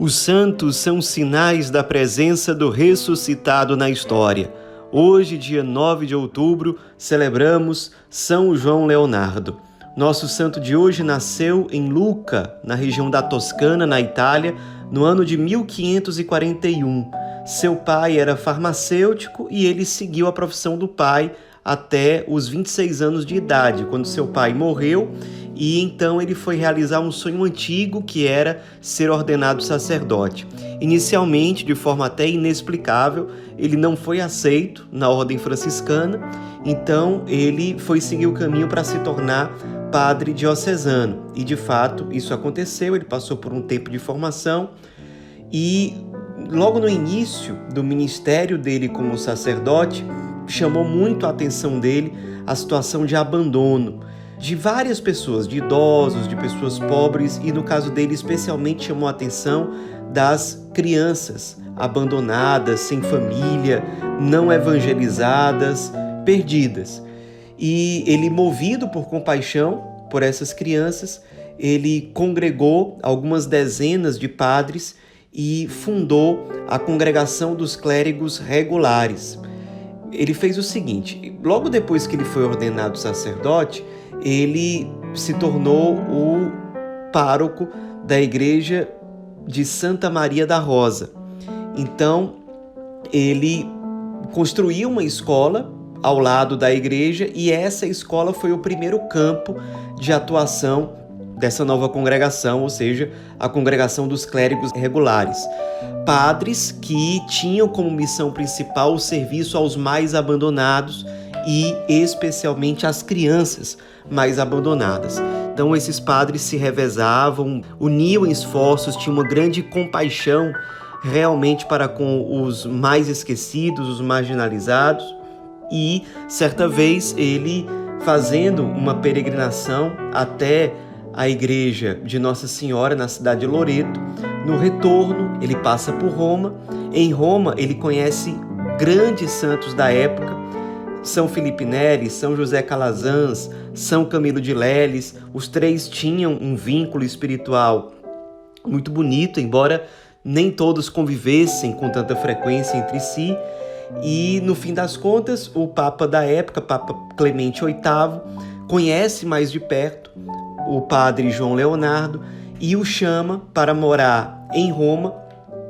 Os santos são sinais da presença do ressuscitado na história. Hoje, dia 9 de outubro, celebramos São João Leonardo. Nosso santo de hoje nasceu em Lucca, na região da Toscana, na Itália, no ano de 1541. Seu pai era farmacêutico e ele seguiu a profissão do pai até os 26 anos de idade, quando seu pai morreu e então ele foi realizar um sonho antigo que era ser ordenado sacerdote. Inicialmente, de forma até inexplicável, ele não foi aceito na ordem franciscana, então ele foi seguir o caminho para se tornar padre diocesano. E de fato, isso aconteceu, ele passou por um tempo de formação e logo no início do ministério dele como sacerdote, chamou muito a atenção dele a situação de abandono de várias pessoas, de idosos, de pessoas pobres e no caso dele especialmente chamou a atenção das crianças abandonadas, sem família, não evangelizadas, perdidas. E ele, movido por compaixão por essas crianças, ele congregou algumas dezenas de padres e fundou a Congregação dos Clérigos Regulares. Ele fez o seguinte: logo depois que ele foi ordenado sacerdote, ele se tornou o pároco da igreja de Santa Maria da Rosa. Então, ele construiu uma escola ao lado da igreja e essa escola foi o primeiro campo de atuação dessa nova congregação, ou seja, a congregação dos clérigos regulares. Padres que tinham como missão principal o serviço aos mais abandonados e especialmente às crianças mais abandonadas. Então esses padres se revezavam, uniam esforços, tinham uma grande compaixão realmente para com os mais esquecidos, os marginalizados. E certa vez ele fazendo uma peregrinação até a igreja de Nossa Senhora na cidade de Loreto. No retorno, ele passa por Roma. Em Roma, ele conhece grandes santos da época, São Felipe Neri, São José Calazans, São Camilo de Leles. Os três tinham um vínculo espiritual muito bonito, embora nem todos convivessem com tanta frequência entre si. E no fim das contas, o Papa da época, Papa Clemente VIII, conhece mais de perto o padre João Leonardo e o chama para morar em Roma,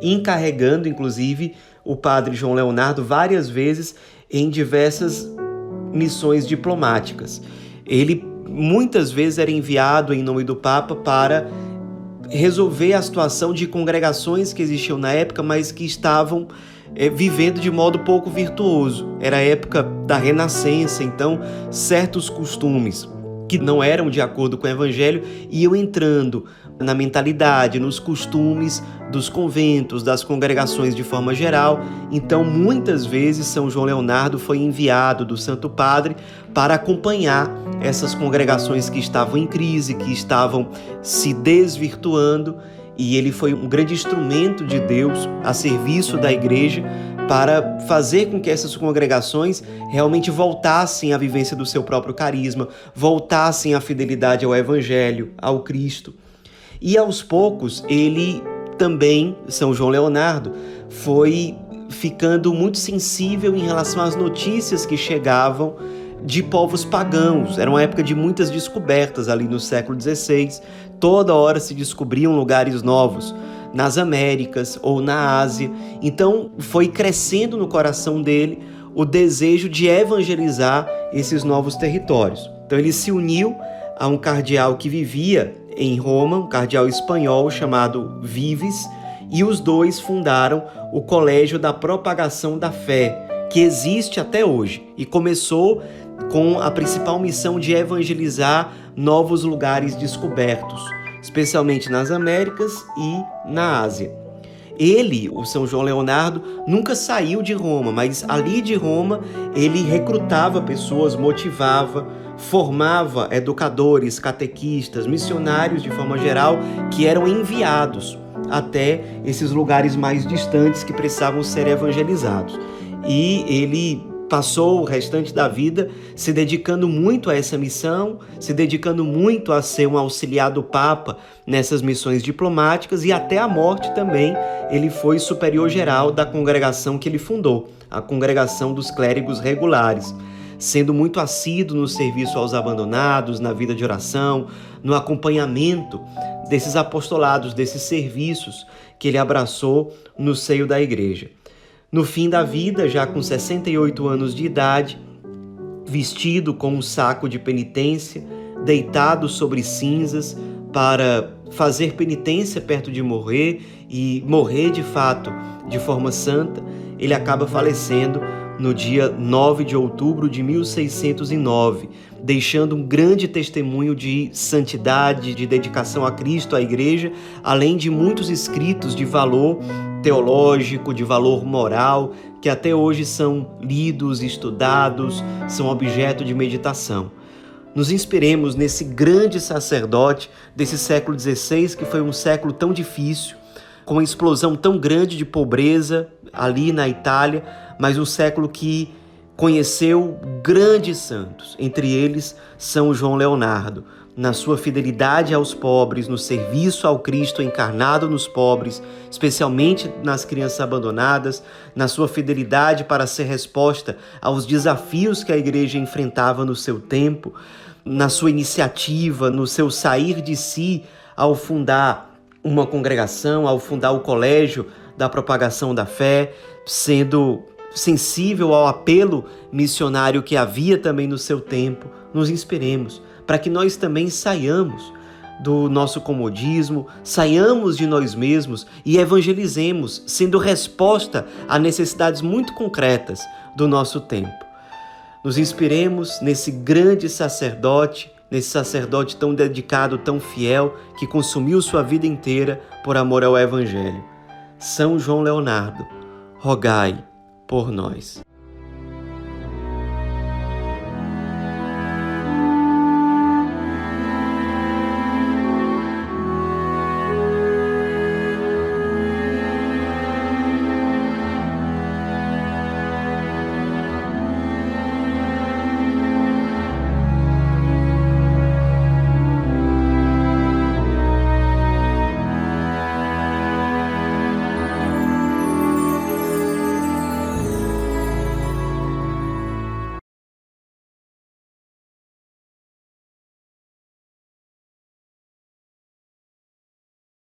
encarregando inclusive o padre João Leonardo várias vezes em diversas missões diplomáticas. Ele muitas vezes era enviado em nome do Papa para resolver a situação de congregações que existiam na época, mas que estavam é, vivendo de modo pouco virtuoso. Era a época da Renascença, então certos costumes que não eram de acordo com o evangelho iam entrando na mentalidade, nos costumes dos conventos, das congregações de forma geral. Então, muitas vezes, São João Leonardo foi enviado do Santo Padre para acompanhar essas congregações que estavam em crise, que estavam se desvirtuando, e ele foi um grande instrumento de Deus a serviço da igreja para fazer com que essas congregações realmente voltassem à vivência do seu próprio carisma, voltassem à fidelidade ao Evangelho, ao Cristo. E aos poucos, ele também, São João Leonardo, foi ficando muito sensível em relação às notícias que chegavam de povos pagãos. Era uma época de muitas descobertas ali no século XVI. Toda hora se descobriam lugares novos nas Américas ou na Ásia. Então foi crescendo no coração dele o desejo de evangelizar esses novos territórios. Então ele se uniu a um cardeal que vivia em Roma, um cardeal espanhol chamado Vives, e os dois fundaram o Colégio da Propagação da Fé, que existe até hoje e começou com a principal missão de evangelizar novos lugares descobertos especialmente nas Américas e na Ásia. Ele, o São João Leonardo, nunca saiu de Roma, mas ali de Roma ele recrutava pessoas, motivava, formava educadores, catequistas, missionários de forma geral que eram enviados até esses lugares mais distantes que precisavam ser evangelizados. E ele passou o restante da vida se dedicando muito a essa missão, se dedicando muito a ser um auxiliar do Papa nessas missões diplomáticas e até a morte também ele foi superior geral da congregação que ele fundou, a Congregação dos Clérigos Regulares, sendo muito assíduo no serviço aos abandonados, na vida de oração, no acompanhamento desses apostolados, desses serviços que ele abraçou no seio da igreja. No fim da vida, já com 68 anos de idade, vestido com um saco de penitência, deitado sobre cinzas para fazer penitência perto de morrer e morrer de fato de forma santa, ele acaba falecendo no dia 9 de outubro de 1609, deixando um grande testemunho de santidade, de dedicação a Cristo, à Igreja, além de muitos escritos de valor teológico, de valor moral, que até hoje são lidos, estudados, são objeto de meditação. Nos inspiremos nesse grande sacerdote desse século XVI, que foi um século tão difícil, com uma explosão tão grande de pobreza ali na Itália, mas um século que conheceu grandes santos, entre eles São João Leonardo, na sua fidelidade aos pobres, no serviço ao Cristo encarnado nos pobres, especialmente nas crianças abandonadas, na sua fidelidade para ser resposta aos desafios que a igreja enfrentava no seu tempo, na sua iniciativa, no seu sair de si ao fundar uma congregação, ao fundar o colégio da propagação da fé, sendo sensível ao apelo missionário que havia também no seu tempo, nos inspiremos para que nós também saiamos do nosso comodismo, saiamos de nós mesmos e evangelizemos, sendo resposta a necessidades muito concretas do nosso tempo. Nos inspiremos nesse grande sacerdote, nesse sacerdote tão dedicado, tão fiel, que consumiu sua vida inteira por amor ao Evangelho. São João Leonardo, rogai por nós.